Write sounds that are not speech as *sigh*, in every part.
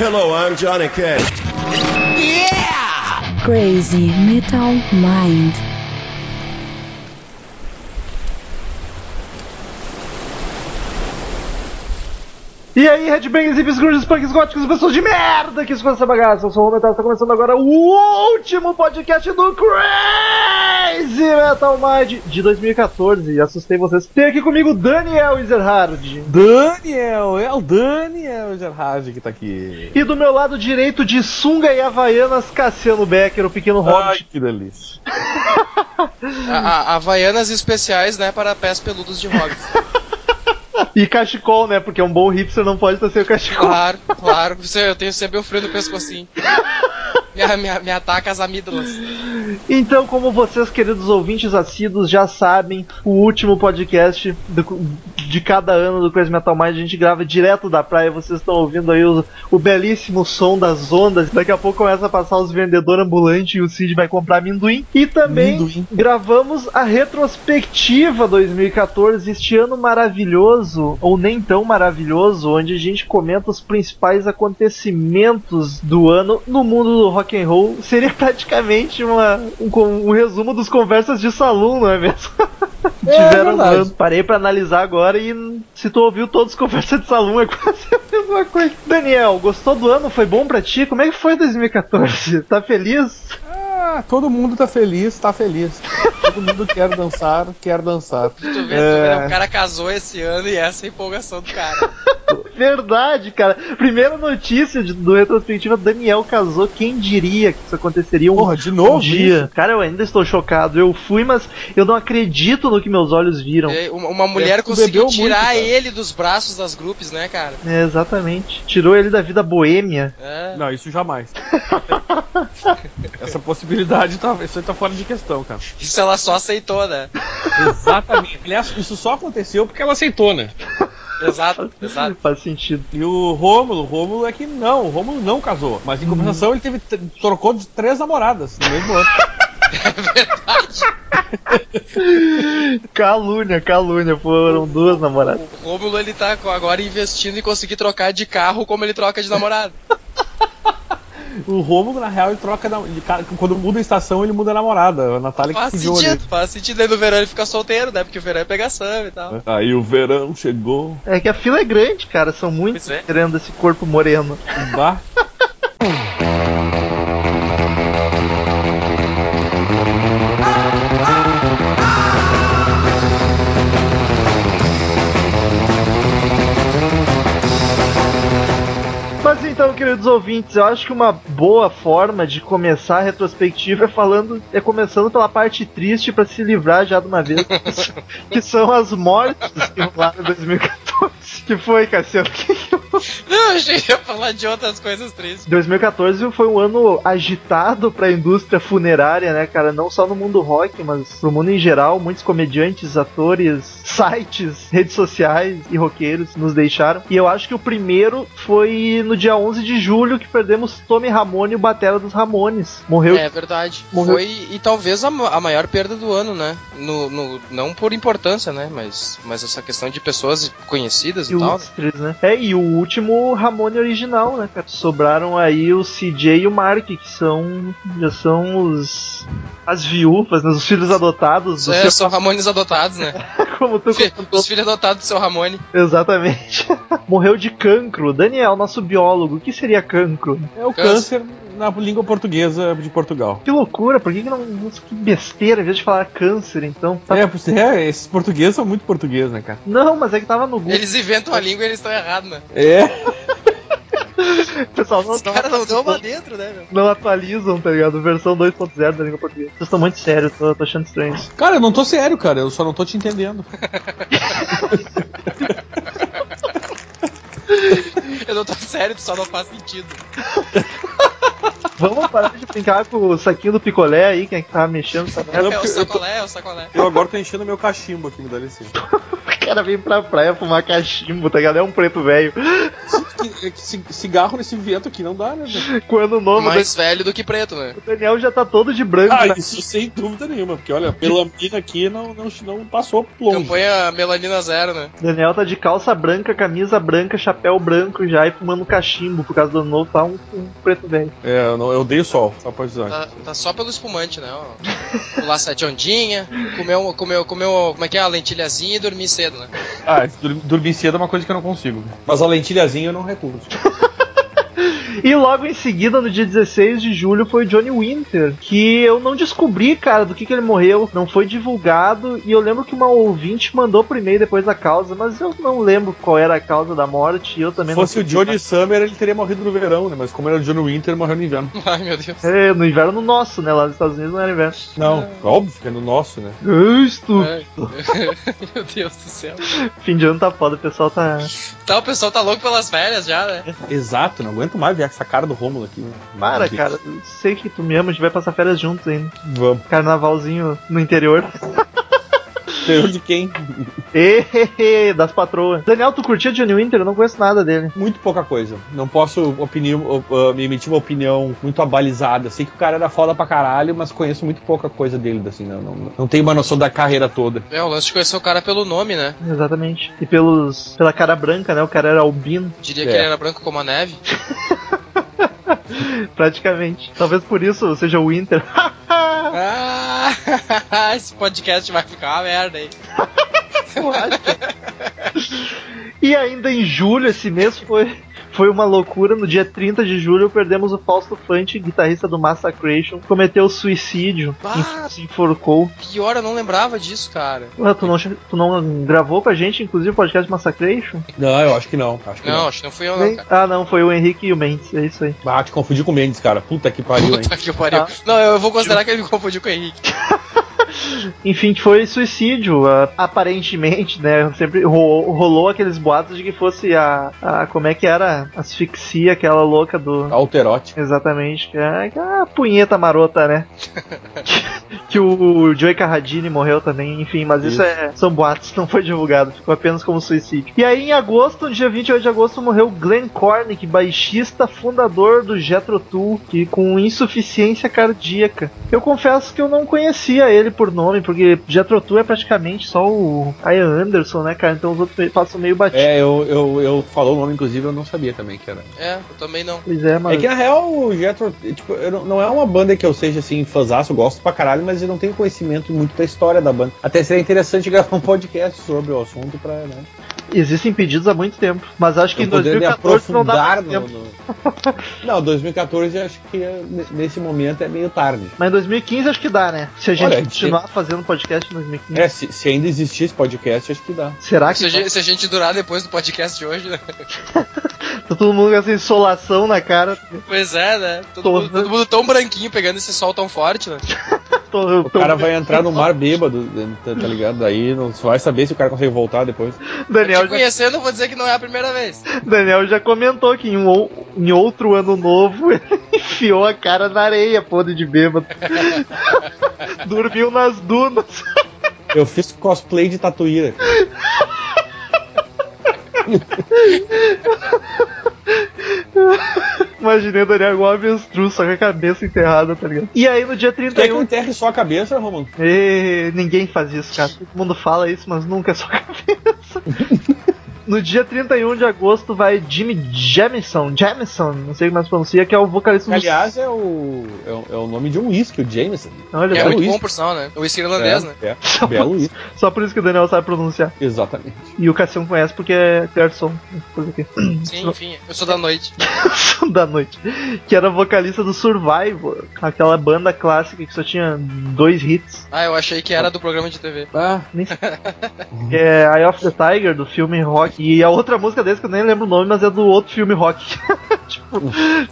Hello, I'm Johnny Cash. Crazy Metal Mind. E aí, Headbangers, hippies, grunges, punks, góticos, pessoas de merda que escutam essa bagaça. Eu sou o Metal, está começando agora o último podcast do Crazy Metal Mind de 2014. Assustei vocês. Tem aqui comigo Daniel Ezerhard. Daniel, é o Daniel Gerhard que tá aqui. E do meu lado direito de sunga e havaianas, Cassiano Becker, o pequeno Ai, hobbit. que delícia. *laughs* A, a- Havaianas especiais, né, para pés peludos de hobbits. *laughs* E cachecol, né? Porque um bom hipster não pode estar sem o cachecol. Claro, claro. Eu tenho sempre o frio no pescocinho. *laughs* Me, me, me ataca as amígdalas. Então, como vocês, queridos ouvintes assíduos, já sabem, o último podcast do- de cada ano do Crazy Metal Mind a gente grava direto da praia. Vocês estão ouvindo aí o, o belíssimo som das ondas. Daqui a pouco começa a passar os vendedores ambulantes e o Cid vai comprar amendoim. E também Amendoim. gravamos a retrospectiva 2014, este ano maravilhoso, ou nem tão maravilhoso, onde a gente comenta os principais acontecimentos do ano no mundo do rock and roll. Seria praticamente uma, um, um resumo dos conversas de salão, não é mesmo? *laughs* Tiveram verdade. no ano. Parei pra analisar agora e se tu ouviu todos os conversas de salão é quase a mesma coisa. Daniel, gostou do ano? Foi bom pra ti? Como é que foi 2014? Tá feliz? Ah, todo mundo tá feliz, tá feliz. Todo mundo quer dançar, quer dançar. Tu vê, tu vê, É. o cara casou esse ano e essa é a empolgação do cara. *laughs* Verdade, cara. Primeira notícia de- do retrospectiva, Daniel casou. Quem diria que isso aconteceria um, Porra, de novo um dia? Cara, eu ainda estou chocado. Eu fui, mas eu não acredito no que meus olhos viram. E Uma, uma mulher É, conseguiu muito, tirar cara. ele dos braços das grupos, né, cara? É, exatamente. Tirou ele da vida boêmia. É. Não, isso jamais. *laughs* Essa possibilidade tá, isso aí tá fora de questão, cara. Isso ela só aceitou, né? Exatamente. Aliás, isso só aconteceu porque ela aceitou, né? Exato, exato. Faz sentido. E o Rômulo, o Rômulo é que não, o Rômulo não casou. Mas em compensação ele teve trocou de três namoradas no mesmo ano. *laughs* Calúnia, calúnia. Foram duas namoradas. O Rômulo, ele tá agora investindo em conseguir trocar de carro como ele troca de namorado. *laughs* O Rômulo, na real, ele troca. na- ele quando muda a estação, ele muda a namorada. A Natália que Faz ali. sentido, faz sentido. Aí no verão ele fica solteiro, né? Porque o verão é pegação e tal. Aí o verão chegou. É que a fila é grande, cara. São muitos é. querendo esse corpo moreno. Bah. *laughs* então, queridos ouvintes, eu acho que uma boa forma de começar a retrospectiva é falando, é começando pela parte triste pra se livrar já de uma vez, *laughs* que são as mortes que rolaram em 2014. Que foi, Cassiano? Que *laughs* Não, achei que ia falar de outras coisas tristes. 2014 foi um ano agitado pra indústria funerária, né, cara? Não só no mundo rock, mas pro mundo em geral. Muitos comediantes, atores, sites, redes sociais e roqueiros nos deixaram. E eu acho que o primeiro foi no dia 11 de julho que perdemos Tommy Ramone, o batera dos Ramones. Morreu É verdade. Morreu. Foi e talvez a, a maior perda do ano, né? No, no- não por importância, né? Mas, mas essa questão de pessoas conhecidas e, tal. ilustres, né? É, e o último Ramone original, né, cara? Sobraram aí o CJ e o Mark, que são. Já são os. As viúvas, né? Os filhos adotados do É, seu, são Ramones adotados, né? *laughs* como tu Fi- comentou. Os filhos adotados do seu Ramone. Exatamente. *laughs* Morreu de cancro. Daniel, nosso biólogo, o que seria cancro? É o Câncer. câncer na língua portuguesa de Portugal. Que loucura, por que, que não. Nossa, que besteira, em vez de falar câncer, então. Tá- É, é, esses portugueses são muito portugueses, né, cara? Não, mas é que tava no Google. Eles inventam a língua e eles estão errados, né? É. *laughs* Pessoal não, Os caras não dão uma dentro, né, meu? não atualizam, tá ligado? Versão 2.0 da língua portuguesa. Vocês estão muito sérios, tô, tô achando estranho. Cara, eu não tô sério, cara. Eu só não tô te entendendo. *laughs* Eu não tô sério, só não faz sentido. *laughs* Vamos parar de brincar com o saquinho do picolé aí, quem é que tava mexendo essa merda. É o sacolé, é o sacolé. Eu agora tô enchendo meu cachimbo aqui, me dá licença. *laughs* O cara vem pra praia fumar cachimbo, tá ligado? É um preto velho. cigarro nesse vento aqui não dá, né? velho? Com o ano novo, Mais velho do que preto, né? o Daniel já tá todo de branco. Ah, né? isso sem dúvida nenhuma, porque olha, melamina aqui não, não, não passou longe. Campanha melanina zero, né? O Daniel tá de calça branca, camisa branca, chapéu branco já e fumando cachimbo por causa do ano novo, tá um, um preto velho. É, eu, não, eu odeio sol, só pode dizer. Tá, tá só pelo espumante, né? Pular sete ondinha, comer, um- comer, comer um- como é que é, a lentilhazinha e dormir cedo, né? Ah, dur- dormir cedo é uma coisa que eu não consigo. Mas a lentilhazinha eu não recuso. E logo em seguida, no dia 16 de julho, foi o Johnny Winter, que eu não descobri, cara, do que, que ele morreu, não foi divulgado, e eu lembro que uma ouvinte mandou por e-mail depois da causa, mas eu não lembro qual era a causa da morte, e eu também Se fosse não o Johnny Summer, ele teria morrido no verão, né? Mas como era o Johnny Winter, morreu no inverno. *laughs* Ai, meu Deus. É, no inverno nosso, né? Lá nos Estados Unidos não era inverno. Não, óbvio que é no nosso, né? Isto! Ai. *laughs* meu Deus do céu. Fim de ano tá foda, o pessoal tá. Tá, o pessoal tá louco pelas férias já, né? Exato, não aguento mais ver essa cara do Rômulo aqui. né? Para, cara, sei que tu me ama, a gente vai passar férias juntos ainda. Vamos. Carnavalzinho no interior. Interior de quem? *laughs* Ê, das patroas. Daniel, tu curtia Johnny Winter? Eu não conheço nada dele. Muito pouca coisa. Não posso opinião, uh, me emitir uma opinião muito abalizada. Sei que o cara era foda pra caralho, mas conheço muito pouca coisa dele, assim, não, não, não tenho uma noção da carreira toda. É, o lance de conhecer o cara pelo nome, né? Exatamente. E pelos pela cara branca, né? O cara era albino, Diria É. que ele era branco como a neve. *laughs* *laughs* praticamente. Talvez por isso seja o Winter. *laughs* Ah, *laughs* esse podcast vai ficar uma merda aí. Acho. e ainda em julho, esse mês foi, foi uma loucura. No dia 30 de julho, perdemos o Fausto Fante, guitarrista do Massacration. Cometeu suicídio, Ah. se enforcou. Pior, eu não lembrava disso, cara. Ué, tu, não, tu não gravou com a gente, inclusive, o podcast Massacration? Não, eu acho que não. Acho que Não, não. acho que não fui eu, não, cara. Ah, não, foi o Henrique e o Mendes, é isso aí. Ah, te confundi com o Mendes, cara. Puta que pariu, hein? Puta que pariu. Ah. Não, eu vou considerar que ele me confundiu com o Henrique. *laughs* Enfim, que foi suicídio, aparentemente, né? Sempre ro- rolou aqueles boatos de que fosse a, a. Como é que era? Asfixia, aquela louca do. Alterote. Exatamente, que é, que é a punheta marota, né? *laughs* que o Joey Carradine morreu também, enfim, mas isso, Isso. é, são boatos, não foi divulgado, ficou apenas como suicídio. E aí, em agosto, no dia 28 de agosto, morreu Glenn Cornick, baixista, fundador do Jethro Tull, que com insuficiência cardíaca. Eu confesso que eu não conhecia ele por nome, porque Jethro Tull é praticamente só o Ian Anderson, né, cara? Então os outros passam meio batidos. É, eu, eu, eu falou o nome, inclusive, eu não sabia também que era. É, eu também não. Pois é, mas... É que na real o Jethro, tipo, eu não, não é uma banda que eu seja assim, fãzaço, eu gosto pra caralho, mas eu não tenho conhecimento muito da história da banda. Até seria interessante *laughs* gravar um podcast sobre o assunto pra, né? Existem pedidos há muito tempo, mas acho que eu em poder me 2014 não dá aprofundar mais no, tempo. no- Não, 2014 eu acho que é- nesse momento é meio tarde. Mas em 2015 acho que dá, né? Se a gente Olha, continuar fazendo podcast em 2015. É, se, se ainda existir esse podcast, acho que dá. Será que Se a, gente, se a gente durar depois do podcast de hoje, né? *laughs* tá todo mundo com essa insolação na cara? Pois é, né? Todo, Tô- mundo, todo mundo tão branquinho pegando esse sol tão forte, né? *laughs* Tô, O cara vai entrar no mar *laughs* bêbado, tá tá ligado? Daí não vai saber se o cara consegue voltar depois. Daniel, Te já, conhecendo, vou dizer que não é a primeira vez. Daniel já comentou que em, um, em outro ano novo *laughs* ele enfiou a cara na areia, podre de bêbado. *laughs* Dormiu nas dunas. Eu fiz cosplay de tatuíra. Imaginei o Daniel igual um avestruz, só com a cabeça enterrada, tá ligado? E aí no dia Quer que eu 31. enterre só a cabeça, Romulo? E ninguém faz isso, cara. Todo mundo fala isso, mas nunca é só cabeça. *laughs* No dia 31 de agosto vai Jimmy Jamison, Jamison, não sei como é que se pronuncia, que é o vocalista aliás, é o, é o, é o nome de um whisky, o Jameson. Olha, É só, muito bom, por sinal, né? O whisky irlandês, né? É, é. Belo uísque. só por isso que o Daniel sabe pronunciar. Exatamente. E o Cassião conhece porque é garçom. Coisa aqui. Sim, enfim, eu sou da noite. *laughs* da noite. Que era vocalista do Survivor, aquela banda clássica que só tinha dois hits. Ah, eu achei que era do programa de TV. Ah, Nem *laughs* é Eye of the Tiger, do filme Rock. E a outra música desse que eu nem lembro o nome, mas é do outro filme Rock. *laughs* tipo,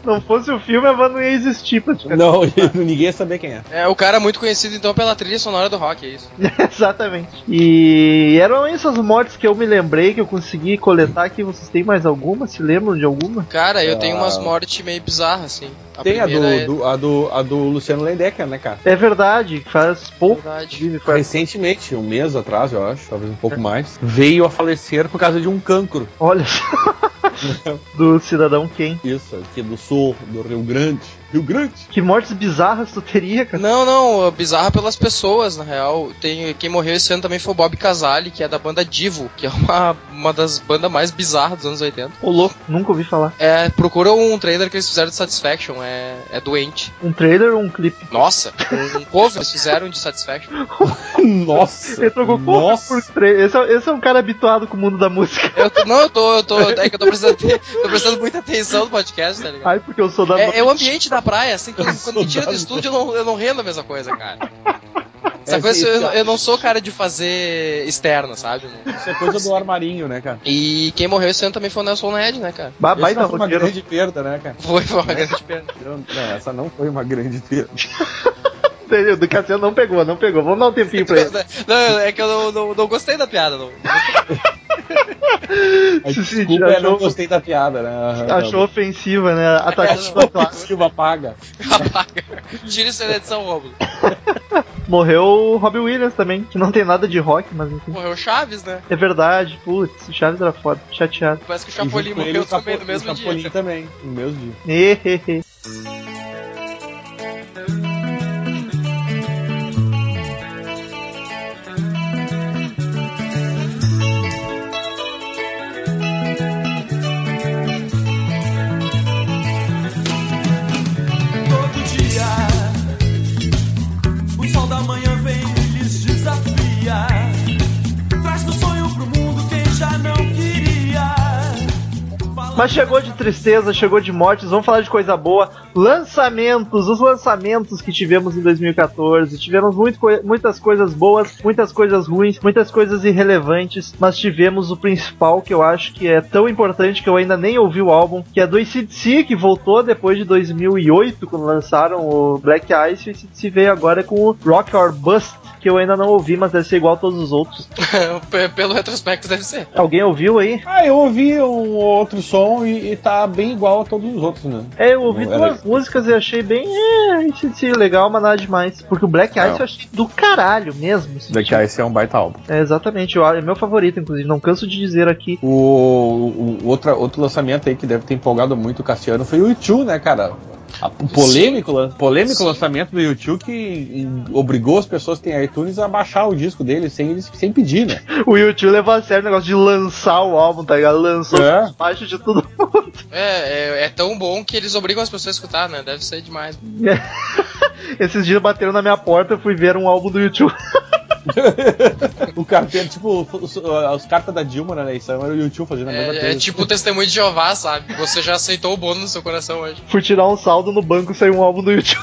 não fosse o filme, a banda não ia existir praticamente. não, *laughs* ninguém ia saber quem é. É, o cara é muito conhecido então pela trilha sonora do rock, é isso. *laughs* Exatamente. E eram essas mortes que eu me lembrei, que eu consegui coletar aqui. Vocês têm mais alguma? Se lembram de alguma? Cara, eu tenho Ah. umas mortes meio bizarras, assim. A Tem a do, é do- a, do, a do Luciano Lendecker, né, cara? É verdade, faz pouco. verdade. faz- Recentemente, um mês atrás, eu acho, talvez um pouco mais, veio a falecer por causa de um cancro. Olha só. *laughs* do Cidadão Ken. Isso, aqui do sul, do Rio Grande. Rio Grande? Que mortes bizarras tu teria, cara? Não, não, bizarra pelas pessoas, na real. Tem, quem morreu esse ano também foi o Bob Casale, que é da banda Divo, que é uma, uma das bandas mais bizarras dos anos 80. Ô louco, nunca ouvi falar. É, procura um trailer que eles fizeram de Satisfaction, é, é doente. Um trailer ou um clipe? Nossa, um, um cover eles fizeram de Satisfaction. *laughs* Nossa! Ele trocou Nossa. por trailer. Esse, é- esse é um cara habituado com o mundo da música. Eu tô- não, eu tô, eu tô, é que eu tô prestando, *laughs* tô prestando muita atenção no podcast, tá ligado? Ai, porque eu sou da É, é o ambiente da praia, assim, que Eu quando me tira do estúdio eu não, eu não rendo a mesma coisa, cara. *laughs* Essa É, coisa, eu, eu não sou cara de fazer externa, sabe? Isso é coisa do armarinho, né, cara? E quem morreu esse ano também foi o Nelson Ned, né, cara? Ba- Baita foi uma grande perda, né, cara? Foi, foi uma grande perda. Não, essa não foi uma grande perda. *laughs* Entendeu? Do Cassiano não pegou, não pegou. Vamos dar um tempinho pra ele. Não, é que eu não, não, não gostei da piada, não. *laughs* A Se desculpa sentiu- é não gostei da piada, né? Achou ofensiva, né? A É, Tatiana não. Clássica. Silva paga. Apaga. Tira isso da edição, Romulo. *laughs* Morreu o Robbie Williams também, que não tem nada de rock, mas enfim. Morreu o Chaves, né? É verdade, putz, o Chaves era foda, chateado. Parece que o Chapolin morreu também no mesmo o Chapolin dia. também, no mesmo dia. Mas chegou de tristeza, chegou de mortes, vamos falar de coisa boa. Lançamentos, os lançamentos que tivemos em 2014. Tivemos muito muitas coisas boas, muitas coisas ruins, muitas coisas irrelevantes, mas tivemos o principal que eu acho que é tão importante que eu ainda nem ouvi o álbum, que é do ACDC, que voltou depois de 2008, quando lançaram o Black Ice, e o ACDC veio agora com o Rock or Bust, que eu ainda não ouvi, mas deve ser igual a todos os outros. *laughs* P- Pelo retrospecto deve ser. Alguém ouviu aí? Ah, eu ouvi um outro som e, e tá bem igual a todos os outros, né? É, eu ouvi Não era- duas músicas e achei bem. É, esse legal, mas nada demais. Porque o Black Ice Não. eu achei do caralho mesmo. assim, Black tipo, Ice é um baita álbum. É, exatamente, eu- é meu favorito, inclusive. Não canso de dizer aqui. O, o- outra, outro lançamento aí que deve ter empolgado muito o Cassiano foi o YouTube, né, cara? A- o polêmico, polêmico Sim. lançamento do YouTube que em- obrigou as pessoas que têm iTunes a baixar o disco dele sem, eles- sem pedir, né? *laughs* O YouTube levou a sério o negócio de lançar o álbum, tá ligado? Lançou É. baixo de tudo mundo. *laughs* É, é, é tão bom que eles obrigam as pessoas a escutar, né? Deve ser demais. *laughs* Esses dias bateram na minha porta, eu fui ver um álbum do YouTube. *laughs* o carteiro, tipo, os, os cartas da Dilma na eleição era o YouTube fazendo a mesma É, é coisa. tipo o testemunho de Jeová, sabe? Você já aceitou o bônus no seu coração hoje. fui tirar um saldo no banco e saiu um álbum do YouTube.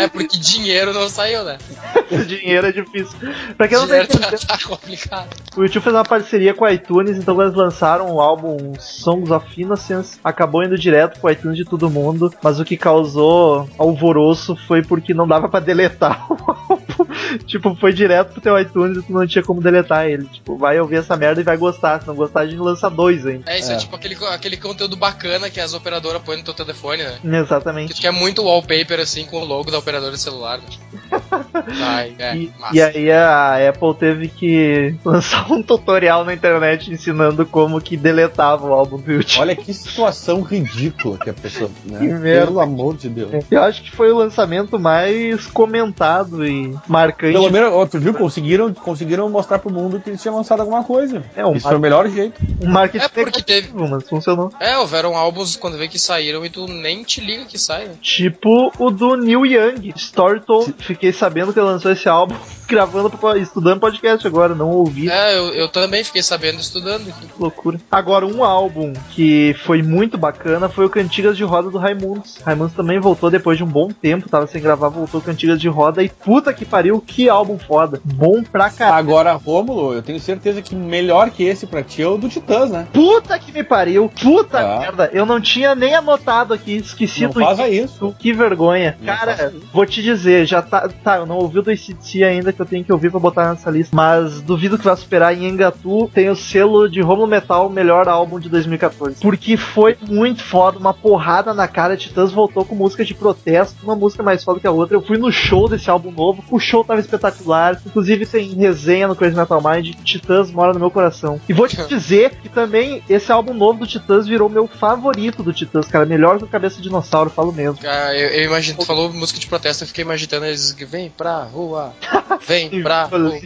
É porque dinheiro não saiu, né? *laughs* Dinheiro é difícil. Pra quem não tá tá, entendendo, tá complicado. o YouTube fez uma parceria com a iTunes, então eles lançaram o álbum Songs of Innocence, acabou indo direto pro iTunes de todo mundo, mas o que causou alvoroço foi porque não dava pra deletar *laughs* o álbum. tipo, foi direto pro teu iTunes e tu não tinha como deletar ele. Tipo, vai ouvir essa merda e vai gostar, se não gostar a gente lança dois ainda. É, isso é, É. tipo aquele, aquele conteúdo bacana que as operadoras põem no teu telefone, né? Que Exatamente. tu quer muito wallpaper assim com o logo da operadora de celular. Né? *laughs* Ai, é, E, e aí a Apple teve que *laughs* lançar um tutorial na internet ensinando como que deletava o álbum YouTube. Olha que situação ridícula que a pessoa. *laughs* Né? Que merda. Pelo amor de Deus. Eu acho que foi o lançamento mais comentado e marcante. Pelo menos, ó, tu viu, conseguiram, conseguiram mostrar pro mundo que eles tinham lançado alguma coisa. É, um Isso foi o melhor jeito. um marketing É porque teve- mas funcionou. É, houveram álbuns quando vê que saíram e tu nem te liga que sai, né? Tipo o do Neil Young, Storytold. Fiquei sabendo que ele lançou esse álbum *laughs* gravando, estudando podcast agora, não ouvi. É, eu, eu também fiquei sabendo estudando loucura. Agora, um álbum que foi muito bacana foi o Cantigas de Roda do Raimundos. Raimundos também voltou depois de um bom tempo, tava sem gravar, voltou Cantigas de Roda e puta que pariu, que álbum foda. Bom pra caralho. Agora, Rômulo, eu tenho certeza que melhor que esse pra ti é o do Titãs, né? Puta que me pariu, puta Ah. merda. Eu não tinha nem anotado aqui, esqueci Não do faça isso. Que vergonha. Não Cara, vou te dizer, já tá. Tá, eu não ouvi o do ICT ainda, que eu tenho que ouvir pra botar nessa lista. Mas duvido que vai superar em Engatu. Tem o selo de Romulo Metal, melhor álbum de 2014. Porque foi muito foda, uma porrada na cara. Titãs voltou com música de protesto, uma música mais foda que a outra. Eu fui no show desse álbum novo, o show tava espetacular. Inclusive tem resenha no Crazy Metal Mind. Titãs mora no meu coração. E vou te dizer que também esse álbum novo do Titãs virou meu favorito do Titãs, cara. Melhor que o Cabeça de Dinossauro, falo mesmo. Ah, eu, eu imagino, tu falou música de protesto, eu fiquei imaginando eles que vem pra rua, *laughs* vem pra rua.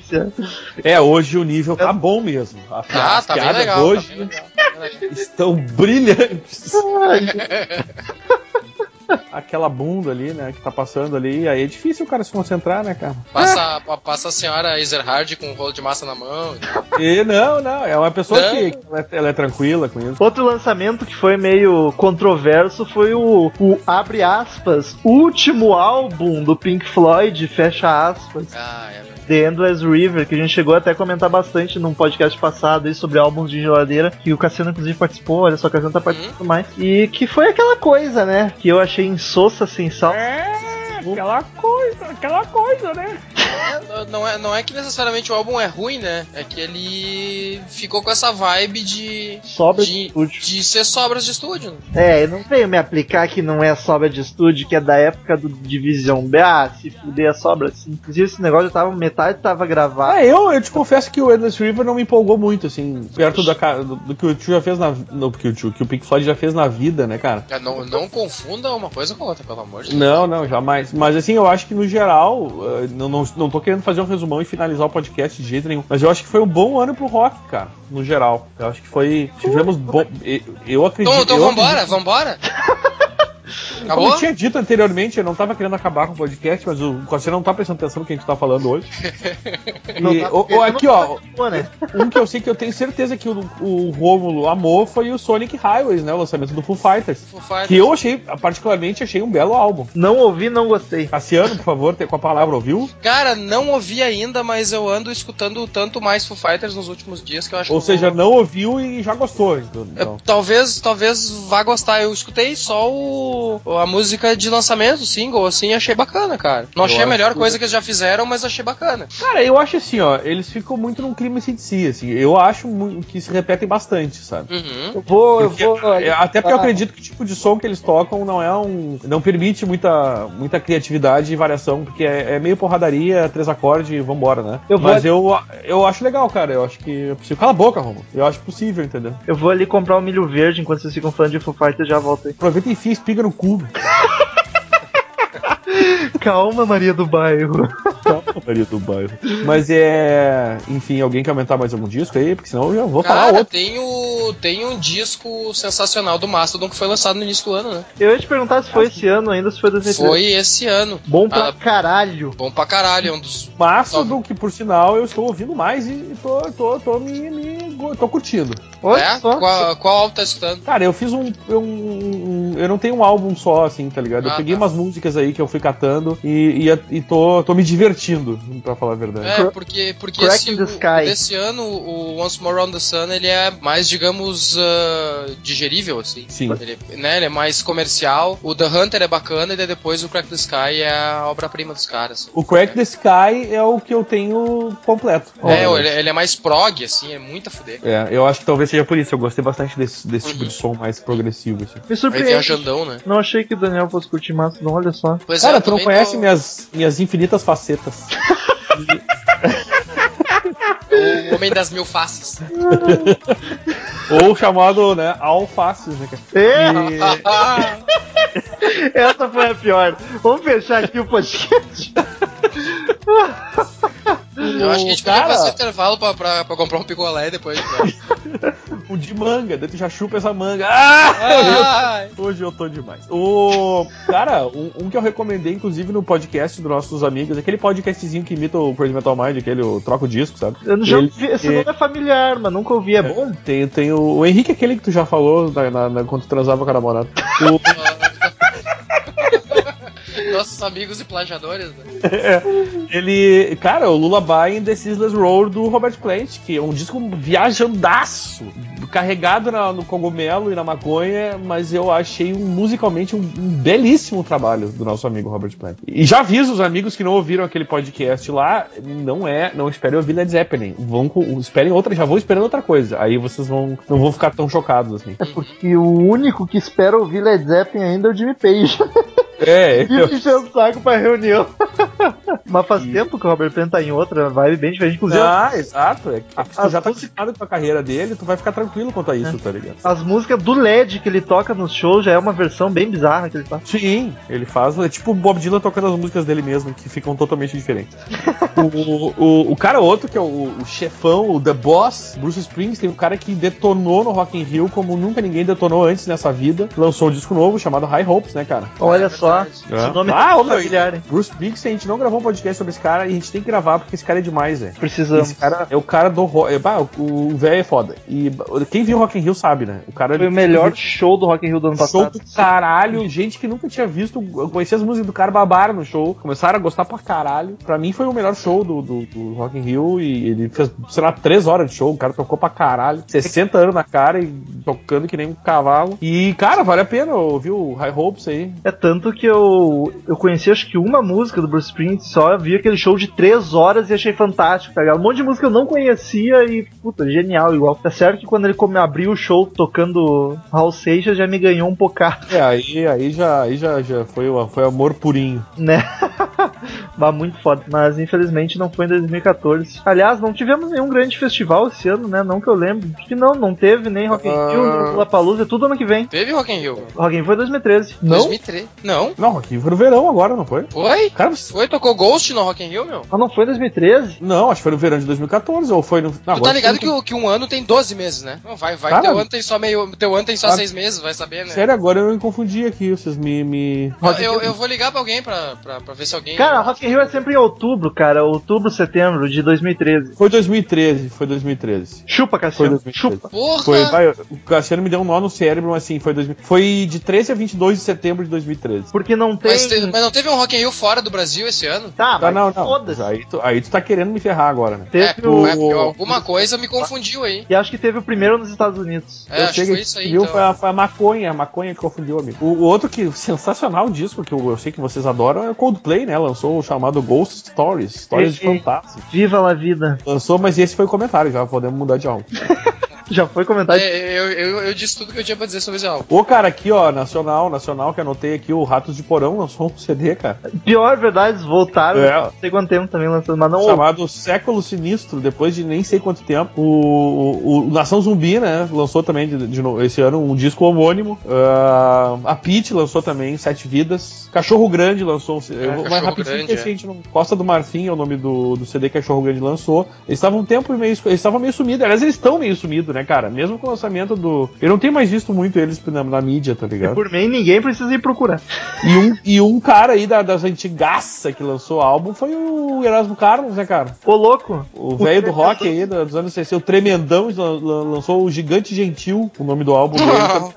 É, hoje o nível tá bom mesmo. A- Ah, as tá piadas legal. hoje Tá bem legal, tá bem legal. estão brilhantes. *laughs* Aquela bunda ali, né, que tá passando ali, aí é difícil o cara se concentrar, né, cara? Passa, pa- *laughs* passa a senhora Ezerhard com um rolo de massa na mão. E não, não, é uma pessoa Não. que ela é, ela é tranquila com isso. Outro lançamento que foi meio controverso foi o, o abre aspas, último álbum do Pink Floyd, fecha aspas, Ah, é. The Endless River, que a gente chegou até a comentar bastante num podcast passado aí sobre álbuns de geladeira, que o Cassiano inclusive participou, olha só, o Cassiano tá participando mais. E que foi aquela coisa, né, que eu achei insossa, sem sal. É, aquela coisa, aquela coisa, né? É, Não é, não é que necessariamente o álbum é ruim, né? É que ele ficou com essa vibe de. Sobra de de, estúdio. de ser sobras de estúdio. né? É, eu não veio me aplicar que não é sobra de estúdio, que é da época do Division B. Ah, se fuder a sobra, assim. Inclusive esse negócio já tava, metade tava gravado. Ah, eu, eu te confesso que o Endless River não me empolgou muito, assim, perto da, do, do que o tio já fez na. Não, que o tio, que o Pink Floyd já fez na vida, né, cara? É, Não, não confunda uma coisa com outra, pelo amor de Deus. Não, não, jamais. Mas assim, eu acho que no geral, eh, não, não, não tô querendo fazer um resumão e finalizar o podcast de jeito nenhum. Mas eu acho que foi um bom ano pro rock, cara, no geral. Eu acho que foi. Tivemos bom. Eu, eu acredito. Então, então eu vambora, acredito- vambora. *laughs* Como Acabou? eu tinha dito anteriormente, eu não tava querendo acabar com o podcast, mas o você não tá prestando atenção no que a gente tá falando hoje. *laughs* Não E, tá- o- o- aqui, não ó, né? um que eu sei que eu tenho certeza que o, o Rômulo amou foi o Sonic Highways, né? O lançamento do Foo Fighters. Foo Fighters. Que eu achei, particularmente, achei um belo álbum. Não ouvi, não gostei. Cassiano, por favor, tem- com a palavra, ouviu? Cara, não ouvi ainda, mas eu ando escutando tanto mais Foo Fighters nos últimos dias que eu acho Ou que seja, vou- não ouviu e já gostou. Então. Eu- talvez, talvez vá gostar. Eu escutei só o, a música de lançamento, o single, assim, achei bacana, cara. Não Eu achei a melhor que- coisa que eles já fizeram, mas achei bacana. Cara, eu acho assim, ó, eles ficam muito num clima assim de si, assim. Eu acho que se repetem bastante, sabe? Uhum. Eu vou, eu vou. é, até porque eu acredito que o tipo de som que eles tocam não é um. não permite muita, muita criatividade e variação, porque é, é meio porradaria, três acordes e vambora, né? Eu vou- Mas eu, eu acho legal, cara. Eu acho que é possível. Cala a boca, Romulo. Eu acho possível, entendeu? Eu vou ali comprar um milho verde enquanto vocês ficam falando de Foo Fighters já volto aí. Aproveita e enfia espiga no cu. *laughs* Calma, Maria do Bairro. Maria do bairro. Mas é. Enfim, alguém quer aumentar mais algum disco aí? Porque senão eu já vou falar Cara, outro. tem, o, tem um disco sensacional do Mastodon que foi lançado no início do ano, né? Eu ia te perguntar se foi esse ano ainda, se foi 2013. Foi esse ano. Bom pra Ah, caralho. bom pra caralho, é um dos. Mastodon, que por sinal eu estou ouvindo mais e tô, tô, tô me, me- tô curtindo. Olha é? só. Qual, qual álbum tá escutando? Cara, eu fiz um, eu- um- Eu não tenho um álbum só, assim, tá ligado? Eu Ah, peguei tá. umas músicas aí que eu fui catando e, e, e tô, tô me divertindo, pra falar a verdade. É, porque, porque esse, o- Sky. desse ano, o Once More Around the Sun, ele é mais, digamos, ah, digerível, assim. Sim. Ele, né, ele é mais comercial. O The Hunter é bacana e daí depois o Crack the Sky é a obra-prima dos caras. O Crack the Sky é o que eu tenho completo. É, ele, ele é mais prog, assim, é muito a fuder. É, eu acho que talvez seja por isso. Eu gostei bastante desse, desse tipo Uhum. de som mais progressivo. Assim. Me Aí surpreende. viajandão, né? Não achei que o Daniel fosse curtir massa, não, olha só. Pois Cara, é, tu não conhece tô- minhas, minhas infinitas facetas. O Homem das Mil Faces. *laughs* Ou chamado, né, alfaces, né? cara? É, *laughs* essa foi a pior. Vamos fechar aqui o podcast. *laughs* Eu acho que a gente Cara- podia fazer intervalo pra, pra, pra comprar um picolé depois. Né? Um *laughs* de manga, daí tu já chupa essa manga. Ah! Ai. Hoje eu tô demais. O. Cara, um, um que eu recomendei, inclusive, no podcast dos nossos amigos, aquele podcastzinho que imita o Crazy Metal Mind, aquele o Troco Disco, sabe? Eu não já Ele- ouvi, esse nome é familiar, mas nunca ouvi. É bom? Tem, tem o, o Henrique, aquele que tu já falou na, na- na- quando tu transava com a namorada. *laughs* O- Nossos amigos e plajadores, né? *laughs* ele. Cara, o Lullaby in The Ceaseless Roar do Robert Plant, que é um disco viajandaço, carregado na- no cogumelo e na maconha, mas eu achei um, musicalmente um, um belíssimo trabalho do nosso amigo Robert Plant. E já aviso os amigos que não ouviram aquele podcast lá, não é, não esperem ouvir Led Zeppelin. Vão, com- esperem outra, já vão esperando outra coisa. Aí vocês vão, não vão ficar tão chocados assim. É porque o único que espera ouvir Led Zeppelin ainda é o Jimmy Page. *laughs* É, eu, E enchendo o saco pra reunião. *laughs* Mas faz tempo que o Robert Plant tá em outra vibe bem diferente. Inclusive, ah, exato. É que se tu As já tá acostumado com a carreira dele, tu vai ficar tranquilo quanto a isso, tá ligado? as músicas do LED que ele toca nos shows já é uma versão bem bizarra que ele faz. Sim, ele faz. É tipo o Bob Dylan tocando as músicas dele mesmo, que ficam totalmente diferentes. *laughs* o, o, o cara outro, que é o, o chefão, o The Boss, Bruce Springsteen, o cara que detonou no Rock in Rio como nunca ninguém detonou antes nessa vida, lançou um disco novo chamado High Hopes, né, cara? Olha É só, verdade. esse nome Ah, é ô, meu, familiar, hein? Bruce Springsteen, a gente não gravou um podcast sobre esse cara e a gente tem que gravar porque esse cara é demais, velho. Precisamos. Esse cara é o cara do rock. é, bah, o velho é foda. E quem viu Rock in Rio sabe, né? O cara Foi o melhor show do Rock in Rio do ano Show passado. do caralho, gente que nunca tinha visto, eu conhecia as músicas do cara, babaram no show, começaram a gostar pra caralho. Pra mim foi o melhor show do, do, do Rock in Rio e ele fez, sei lá, 3 horas de show, o cara tocou pra caralho, 60 anos na cara e tocando que nem um cavalo. E, cara, vale a pena ouvir o High Hopes aí. É tanto que eu, eu conheci acho que uma música do Bruce Springsteen, só vi aquele show de três horas e achei fantástico, tá ligado? Um monte de música eu não conhecia e, puta, genial igual. Tá certo que quando ele come, abriu o show tocando Hall Seixas já me ganhou um bocado, É, aí, aí já, aí já, já foi, foi amor purinho. né? *laughs* Mas muito foda. Mas infelizmente não foi em 2014. Aliás, não tivemos nenhum grande festival esse ano, né? Não que eu lembre. Acho que não, não teve nem Rock in Rio, Ah. nem Lollapalooza, é tudo ano que vem. Teve Rock in Rio? Rock in Rio foi 2013. 2003. Não? Não, aqui foi no verão agora, não foi? Foi? Cara, Foi? Tocou Ghost no Rock in Rio, meu? Mas não foi em 2013? não, acho que foi no verão de 2014 ou foi no. Não, Tu tá ligado que, que um ano tem 12 meses, né? Não, vai, vai. Cara, teu ano tem só meio. Teu ano tem só Ah, 6 meses, vai saber, né? Sério, agora eu me confundi aqui, vocês me. me... Eu, eu, eu vou ligar pra alguém pra, pra, pra ver se alguém. Cara, Rock in Rio é sempre em outubro, cara. Outubro, setembro de 2013. Foi 2013, foi 2013. Chupa, Cassiano. 2013. Chupa. Porra! Foi, vai, o Cassiano me deu um nó no cérebro, mas assim, foi, 2000, foi de 13 a 22 de setembro de 2013. Porque não tem. mas, te- mas não teve um Rock in Rio fora do Brasil esse ano? Tá, mas não, não. foda-se. Aí tu, aí tu tá querendo me ferrar agora, né? É, Teve o... é, porque alguma coisa me confundiu aí. E acho que teve o primeiro nos Estados Unidos. É, acho que sei foi isso aí. viu, Então. foi, a, foi a maconha, a maconha que confundiu, amigo. O, o outro que, sensacional disco, que eu, eu sei que vocês adoram, é o Coldplay, né? Lançou o chamado Ghost Stories, histórias de E- fantasma. Viva la vida. Lançou, mas esse foi o comentário, já podemos mudar de algo. *laughs* Já foi comentado. É, eu, eu, eu disse tudo que eu tinha pra dizer sobre esse álbum. O cara aqui, ó, nacional, nacional, que anotei aqui, o Ratos de Porão lançou um CD, cara. Pior verdade, voltaram. É. Não sei quanto tempo também lançando, mas não chamado Século Sinistro, depois de nem sei quanto tempo. O, o- o Nação Zumbi, né? Lançou também de, de novo esse ano um disco homônimo. Ah, a Pete lançou também Sete Vidas. Cachorro Grande lançou um CD. Eu vou mais Cachorro rapidinho Grande, que esse a gente não. Costa do Marfim é o nome do, do CD que Cachorro Grande lançou. Eles estavam um tempo meio. Eles estavam meio sumidos. Aliás, eles estão meio sumidos, né, cara? Mesmo com o lançamento do. Eu não tenho mais visto muito eles na, na mídia, tá ligado? Por mim, ninguém precisa ir procurar. E um, e um cara aí da, das antigaça que lançou o álbum foi o Erasmo Carlos, né, cara? Ô, louco. O velho do rock aí, dos anos 60, o Tremendão, lan- lan- lançou o Gigante Gentil, o nome do álbum dele.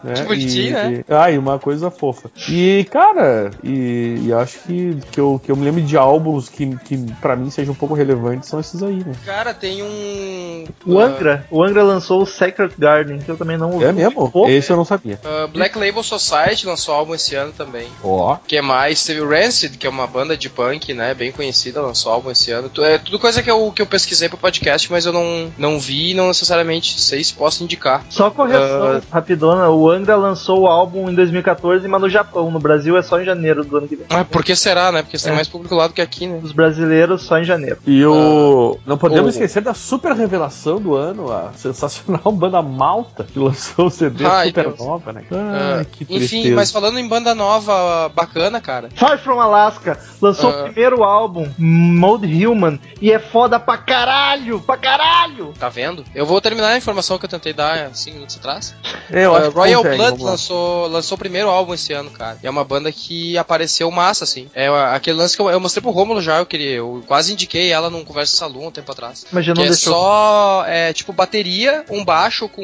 né? Que bonitinho, e, né? E, ai, uma coisa fofa. E, cara, e, e acho que, que, eu, que eu me lembro de álbuns que, que pra mim sejam um pouco relevantes são esses aí, né? Cara, tem um. O ah, Angra. O Angra lançou o Sacred Garden, que eu também não ouvi. É mesmo? Pô, Esse eu não sabia. ah, Black Label Society lançou álbum esse ano também. Ó. O que mais? Teve Rancid, que é uma banda de punk, né? Bem conhecida, lançou álbum esse ano. É tudo coisa que eu, que eu pesquisei pro podcast, mas eu não, não vi e não necessariamente sei se posso indicar. Só correção Ah. rapidona, o Angra lançou o álbum em 2014, mas no Japão. No Brasil é só em janeiro do ano que vem. Ah, por que será, né? Porque tem É. mais público lá do que aqui, né? Os brasileiros só em janeiro. E o. Não podemos o- esquecer da super revelação do ano, a sensacional *laughs* banda Malta, que lançou o CD Ai, super Deus. nova, né? Ah, Ai, que enfim, mas falando em banda nova bacana, cara. Far From Alaska lançou Ah. o primeiro álbum, Mode Human, e é foda pra caralho! Pra caralho! Tá vendo? Eu vou terminar a informação que eu tentei dar 5 minutos atrás. É, eu Uh, acho que Royal consegue, Blood lançou, lançou o primeiro álbum esse ano, cara. E é uma banda que apareceu massa, assim. É uh, aquele lance que eu, eu mostrei pro Romulo já, eu queria. Eu quase indiquei ela num Conversa Salão um tempo atrás. Mas já Que não é deixou. só, é, tipo, bateria, um baixo com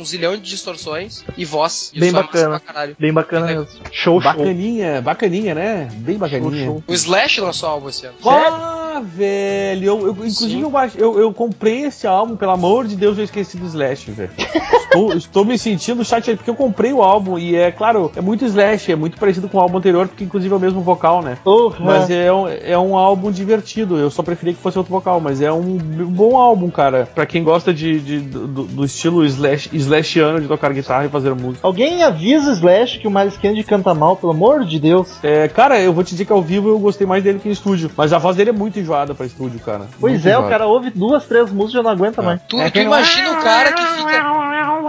um zilhão de distorções e voz. Bem é massa bacana. pra caralho. Bem bacana Legal. mesmo. Show, show. Bacaninha, bacaninha, né? Bem bacaninha. show. O Slash lançou álbum esse ano. Ah, velho, eu, eu- inclusive eu, eu, eu comprei esse álbum, pelo amor de Deus, eu esqueci do Slash, velho. *laughs* estou, estou me sentindo chateado, porque eu comprei o álbum e é, claro, é muito Slash, é muito parecido com o álbum anterior, porque inclusive é o mesmo vocal, né? Porra. Mas é um, é um álbum divertido. Eu só preferia que fosse outro vocal, mas é um bom álbum, cara. Pra quem gosta de, de- do, do estilo slash, slashiano de tocar guitarra e fazer música. Alguém avisa o Slash que o Miles Kennedy canta mal, pelo amor de Deus. É, cara, eu vou te dizer que ao vivo eu gostei mais dele que em estúdio. Mas a voz dele é muito enjoada pra estúdio, cara. Pois Muito é, o enjoada. cara ouve duas, três músicas e já não aguenta mais. Tu, É tu que- imagina o cara que fica.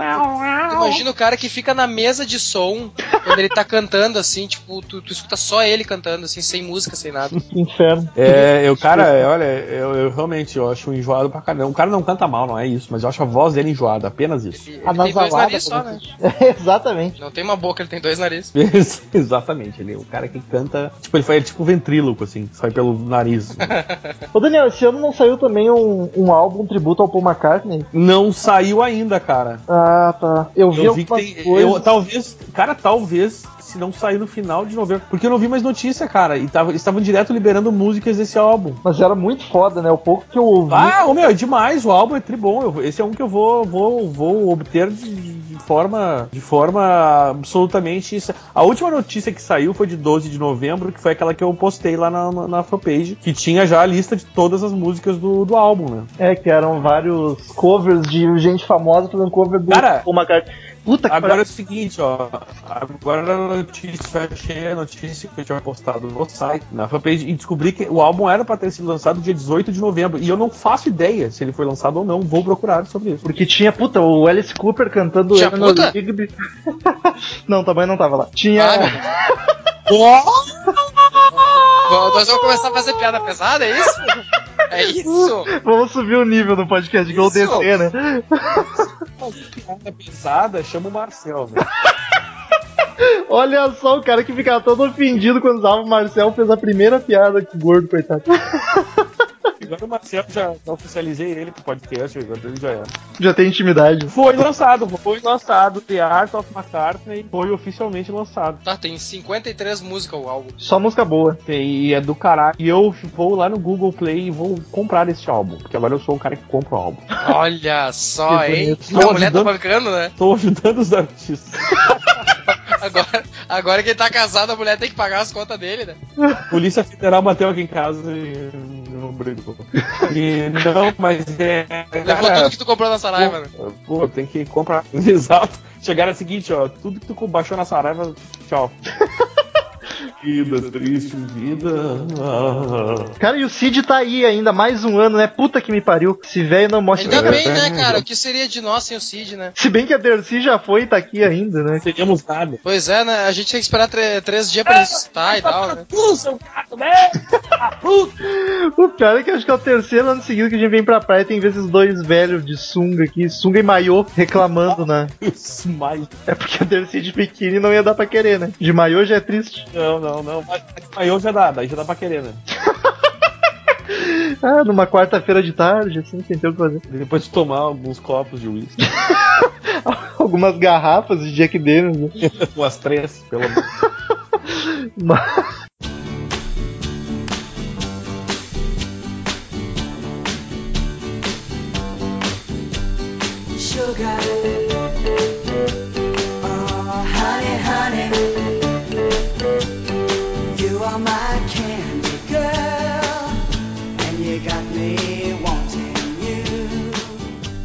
Imagina o cara que fica na mesa de som quando ele tá cantando assim, tipo, tu, tu escuta só ele cantando, assim, sem música, sem nada. Que inferno. É, eu, cara, é, olha, eu, eu realmente eu acho enjoado pra caramba. O cara não canta mal, não é isso, mas eu acho a voz dele enjoada, apenas isso. Ele, A ele tem dois narizes só, né? *laughs* Exatamente. Não tem uma boca, ele tem dois narizes. *laughs* Exatamente, ele é o cara que canta. Tipo, ele foi tipo ventríloco, assim, sai pelo nariz. *laughs* Ô Daniel, esse ano não saiu também um, um álbum um tributo ao Paul McCartney? não saiu ainda, cara. Ah, tá. Eu vi Eu vi que tem. Eu, talvez. Cara, talvez. Se não sair no final de novembro. Porque eu não vi mais notícia, cara. E tava, estavam direto liberando músicas desse álbum. Mas era muito foda, né? O pouco que eu ouvi. Ah, ô meu, é demais. O álbum é tribom. Eu, esse é um que eu vou, vou, vou obter de, de forma. De forma absolutamente. isso- A última notícia que saiu foi de 12 de novembro, que foi aquela que eu postei lá na, na, na fanpage, que tinha já a lista de todas as músicas do, do álbum, né? É, que eram vários covers de gente famosa fazendo cover do Cara, Paul McCartney. Puta que Agora é o seguinte, ó. Agora a notícia, eu achei a notícia que eu tinha postado no site, na fanpage, e descobri que o álbum era pra ter sido lançado dia 18 de novembro. E eu não faço ideia se ele foi lançado ou não. Vou procurar sobre isso. Porque tinha, puta, o Alice Cooper cantando Tinha puta? Rigby. *laughs* não, também não tava lá. Tinha. Ah, *laughs* Nós vamos começar a fazer piada pesada, é isso? É isso? Vamos subir o nível no podcast, Isso. descer, né? Piada pesada, chama o Marcel, velho. Olha só o cara que ficava todo ofendido quando usava o Marcel fez a primeira piada o gordo, coitado. Agora o Marcel já, já oficializei ele pro podcast, agora ele já é. Já tem intimidade. Foi lançado, foi lançado. The Art of McCartney foi oficialmente lançado. Tá, tem 53 músicas o álbum. Só música boa. Tem, e é do caralho. E eu vou lá no Google Play e vou comprar esse álbum. Porque agora eu sou o cara que compra o álbum. Olha só, hein? bonito. A mulher tá bancando, né? Tô ajudando os artistas. *laughs* Agora, agora que ele tá casado, a mulher tem que pagar as contas dele, né? Polícia Federal bateu aqui em casa e não brigou. E, não, mas é. Levou cara, tudo que tu comprou na Saraiva, né? Pô, pô, tem que comprar. *laughs* Exato. Chegaram a seguinte, ó. Tudo que tu baixou na Saraiva, tchau. Vida, triste vida. Ah. Cara, e o Cid tá aí ainda, mais um ano, né? Puta que me pariu. Esse velho não mostra. Ainda bem, né, cara? O que seria de nós sem o Cid, né? Se bem que a Dercy já foi e tá aqui ainda, né? Seríamos nada. Pois é, né? A gente tem que esperar três dias pra ele ressuscitar e tal, né? Tu, seu gato, né? *laughs* O pior é que acho que é o terceiro ano seguido que a gente vem pra praia e tem esses dois velhos de sunga aqui, sunga e maiô, reclamando, né? *laughs* Isso, mais. É porque a Dercy de biquíni não ia dar pra querer, né? De maiô já é triste. Não, não, não. Mas, eu já dá, daí já dá pra querer, né? *laughs* Ah, numa quarta-feira de tarde, assim, sem ter o que fazer. Depois de tomar alguns copos de uísque. Algumas garrafas de Jack Daniels, né? Umas três, pelo menos. Mas- Sugar.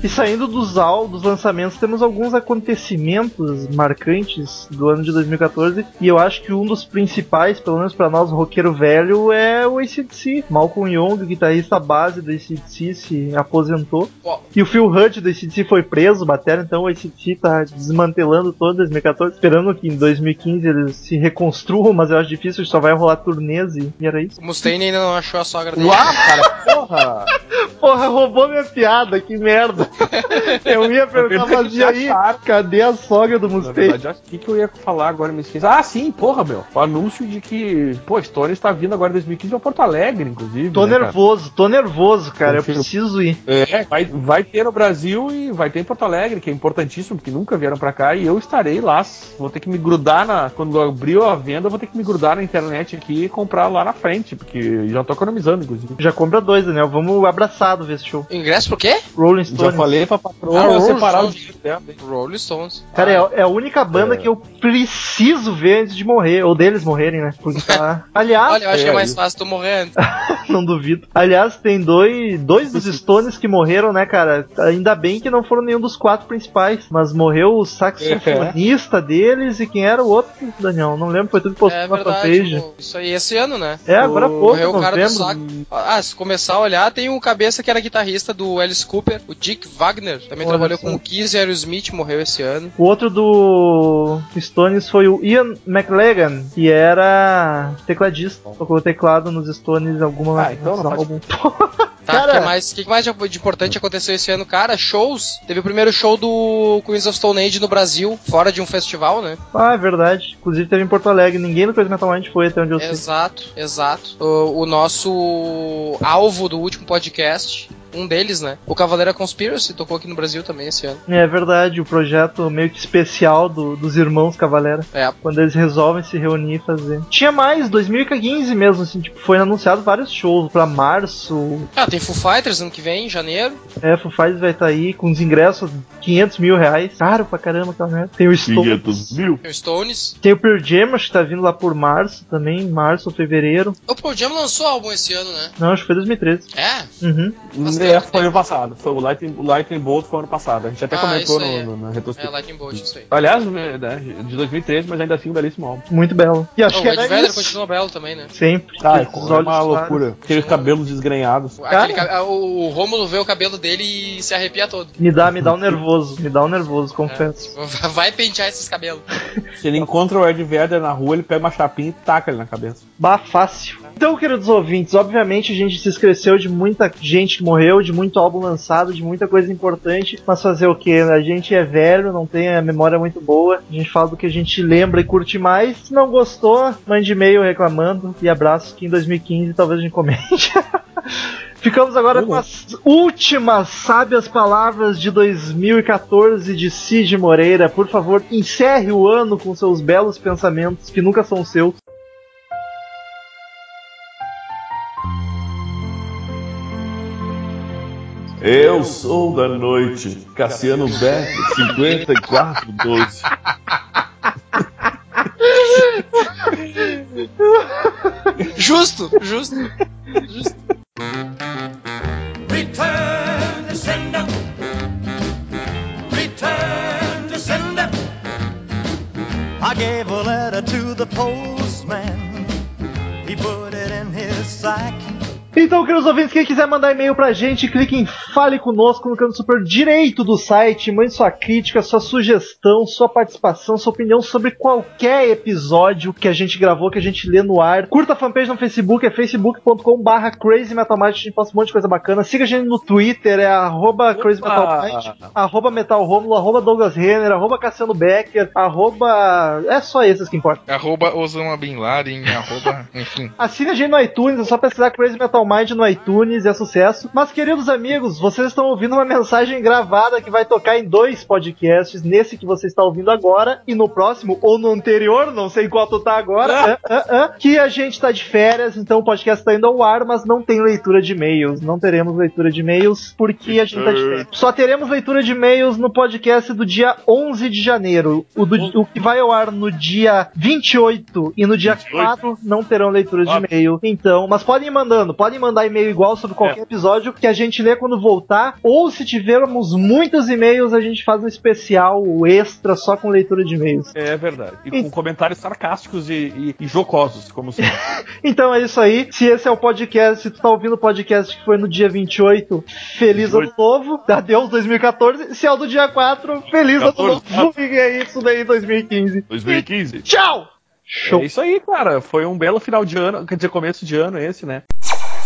E saindo dos al dos lançamentos, temos alguns acontecimentos marcantes do ano de 2014. E eu acho que um dos principais, pelo menos pra nós, roqueiro velho, é o ACDC. Malcolm Young, o guitarrista base do ACDC, se aposentou. Ó. E o Phil Hurt do ACDC foi preso, bateram, então o ACDC tá desmantelando todo 2014, esperando que em 2015 eles se reconstruam, mas eu acho difícil, só vai rolar turnês e e era isso. O Mustaine ainda não achou a sogra dele. Uau, cara, porra! *laughs* Porra, roubou minha piada, que merda. Eu ia perguntar, mas e aí? Cadê a sogra do Mustaine? acho que, que eu ia falar agora, me esqueci. Ah, sim, porra, meu. O anúncio de que, pô, a Stone está vindo agora em 2015 pra Porto Alegre, inclusive. Tô né, cara? nervoso, tô nervoso, cara. Eu Confio. preciso ir. É, vai, vai ter no Brasil e vai ter em Porto Alegre, que é importantíssimo, porque nunca vieram pra cá, e eu estarei lá. Vou ter que me grudar na. Quando abriu a venda, eu vou ter que me grudar na internet aqui e comprar lá na frente, porque já tô economizando, inclusive. Já compra dois, Daniel. Vamos abraçado ver esse show. Ingresso por quê? Rolling Já Falei pra patroa Ah, Rolling separar o Stones. dinheiro dela. Rolling Stones. Cara, é, é a única banda que eu preciso ver antes de morrer, ou deles morrerem, né? Porque tá... *laughs* Aliás, Olha, eu acho é, que é mais isso. fácil tu morrer antes. *laughs* não duvido. Aliás, tem dois, dois dos Stones que morreram, né, cara? Ainda bem que não foram nenhum dos quatro principais, mas morreu o saxofonista deles e quem era o outro, Daniel? Não lembro, foi tudo postado É na verdade. fanpage. o- Isso aí esse ano, né? É, agora há pouco, Morreu o cara do saco. Ah, se começar a olhar, tem o cabeça que era guitarrista do Alice Cooper, o Dick Wagner. Também Olha trabalhou com o Kiss e Aerosmith, morreu esse ano. O outro do Stones foi o Ian McLagan, que era tecladista. Tocou o teclado nos Stones em alguma Ah, então não faz- algum. Tá, Cara- o que mais, que mais de importante aconteceu esse ano? Cara, shows. Teve o primeiro show do Queens of Stone Age no Brasil, fora de um festival, né? Ah, é verdade. Inclusive teve em Porto Alegre. Ninguém no Crazy Metal Mind foi até onde eu sei. Exato, exato. O, o nosso alvo do último podcast, um deles, né? O Cavaleira Conspiracy tocou aqui no Brasil também esse ano. É verdade, o projeto meio que especial do- dos irmãos Cavalera. É. Quando eles resolvem se reunir e fazer. Tinha mais, 2015 mesmo, assim, tipo, foi anunciado vários shows pra março. Ah, tem Foo Fighters ano que vem, em janeiro. É, Foo Fighters vai estar aí com os ingressos 500 mil reais. Caro pra caramba aquela merda. Tem o Stones. mil. Tem o Stones. Tem o Pearl Jam, acho que tá vindo lá por março também, março ou fevereiro. O Pearl Jam lançou álbum esse ano, né? Não, acho que foi 2013. É? Uhum. Bastante É, foi ano passado. Foi o Lightning, o Lightning Bolt foi ano passado. A gente até Ah, comentou no, no- na É, retrospectiva. Lightning Bolt, isso aí. Aliás, né, de 2013, mas ainda assim um belíssimo álbum. Muito belo. E acho Oh, o que Ed era Vedder isso. continua belo também, né? Sempre. Ah, é, Esses é olhos uma claros. loucura. Aqueles cabelos desgrenhados. Aquele o, o Rômulo vê o cabelo dele e se arrepia todo. Me dá, me dá um nervoso, me dá um nervoso, confesso. É, *laughs* vai pentear esses cabelos. Se ele encontra o Ed Vedder na rua, ele pega uma chapinha e taca ele na cabeça. Bah, fácil. Então, queridos ouvintes, obviamente a gente se esqueceu de muita gente que morreu, de muito álbum lançado, de muita coisa importante, mas fazer o que? A gente é velho, não tem a memória muito boa, a gente fala do que a gente lembra e curte mais. Se não gostou, mande e-mail reclamando e abraço que em 2015 talvez a gente comente. *laughs* Ficamos agora com as últimas sábias palavras de 2014 de Cid Moreira. Por favor, encerre o ano com seus belos pensamentos que nunca são seus. Eu sou da noite, Cassiano Beck, 5412. Justo, justo. justo. Return to sender. Return to sender. I gave a letter to the postman. Então, queridos ouvintes, quem quiser mandar e-mail pra gente, clique em Fale Conosco no canto superior direito do site, mande sua crítica, sua sugestão, sua participação, sua opinião sobre qualquer episódio que a gente gravou, que a gente lê no ar. Curta a fanpage no Facebook, é facebook.com barra Crazy Metal Mind, a gente posta um monte de coisa bacana. Siga a gente no Twitter, é arroba Crazy Metal Mind, arroba Metal Romulo, arroba Douglas Renner, arroba Cassiano Becker, arroba... É só esses que importam. Arroba Osama Bin Laden, arroba, *laughs* enfim. Assine a gente no iTunes, é só pesquisar Crazy Metal Mind no iTunes, é sucesso. Mas, queridos amigos, vocês estão ouvindo uma mensagem gravada que vai tocar em dois podcasts, nesse que você está ouvindo agora e no próximo, ou no anterior, não sei qual tu tá agora, ah, ah, ah, que a gente tá de férias, então o podcast está indo ao ar, mas não tem leitura de e-mails. Não teremos leitura de e-mails porque a gente tá de férias. Só teremos leitura de e-mails no podcast do dia 11 de janeiro. O, do- o que vai ao ar no dia 28 e no dia 4 não terão leitura de e-mail. Então, mas podem ir mandando, podem mandar e-mail igual sobre qualquer episódio que a gente lê quando voltar. Ou se tivermos muitos e-mails, a gente faz um especial extra só com leitura de e-mails. É verdade. E com comentários sarcásticos e, e- e jocosos, como sempre. *laughs* Então é isso aí. Se esse é o podcast, se tu tá ouvindo o podcast que foi no dia 28, feliz 28. ano novo. Adeus 2014. Se é o do dia 4, feliz ano 14. novo. E é isso daí 2015. 2015. Tchau! Show. É isso aí, cara. Foi um belo final de ano, quer dizer, começo de ano esse, né?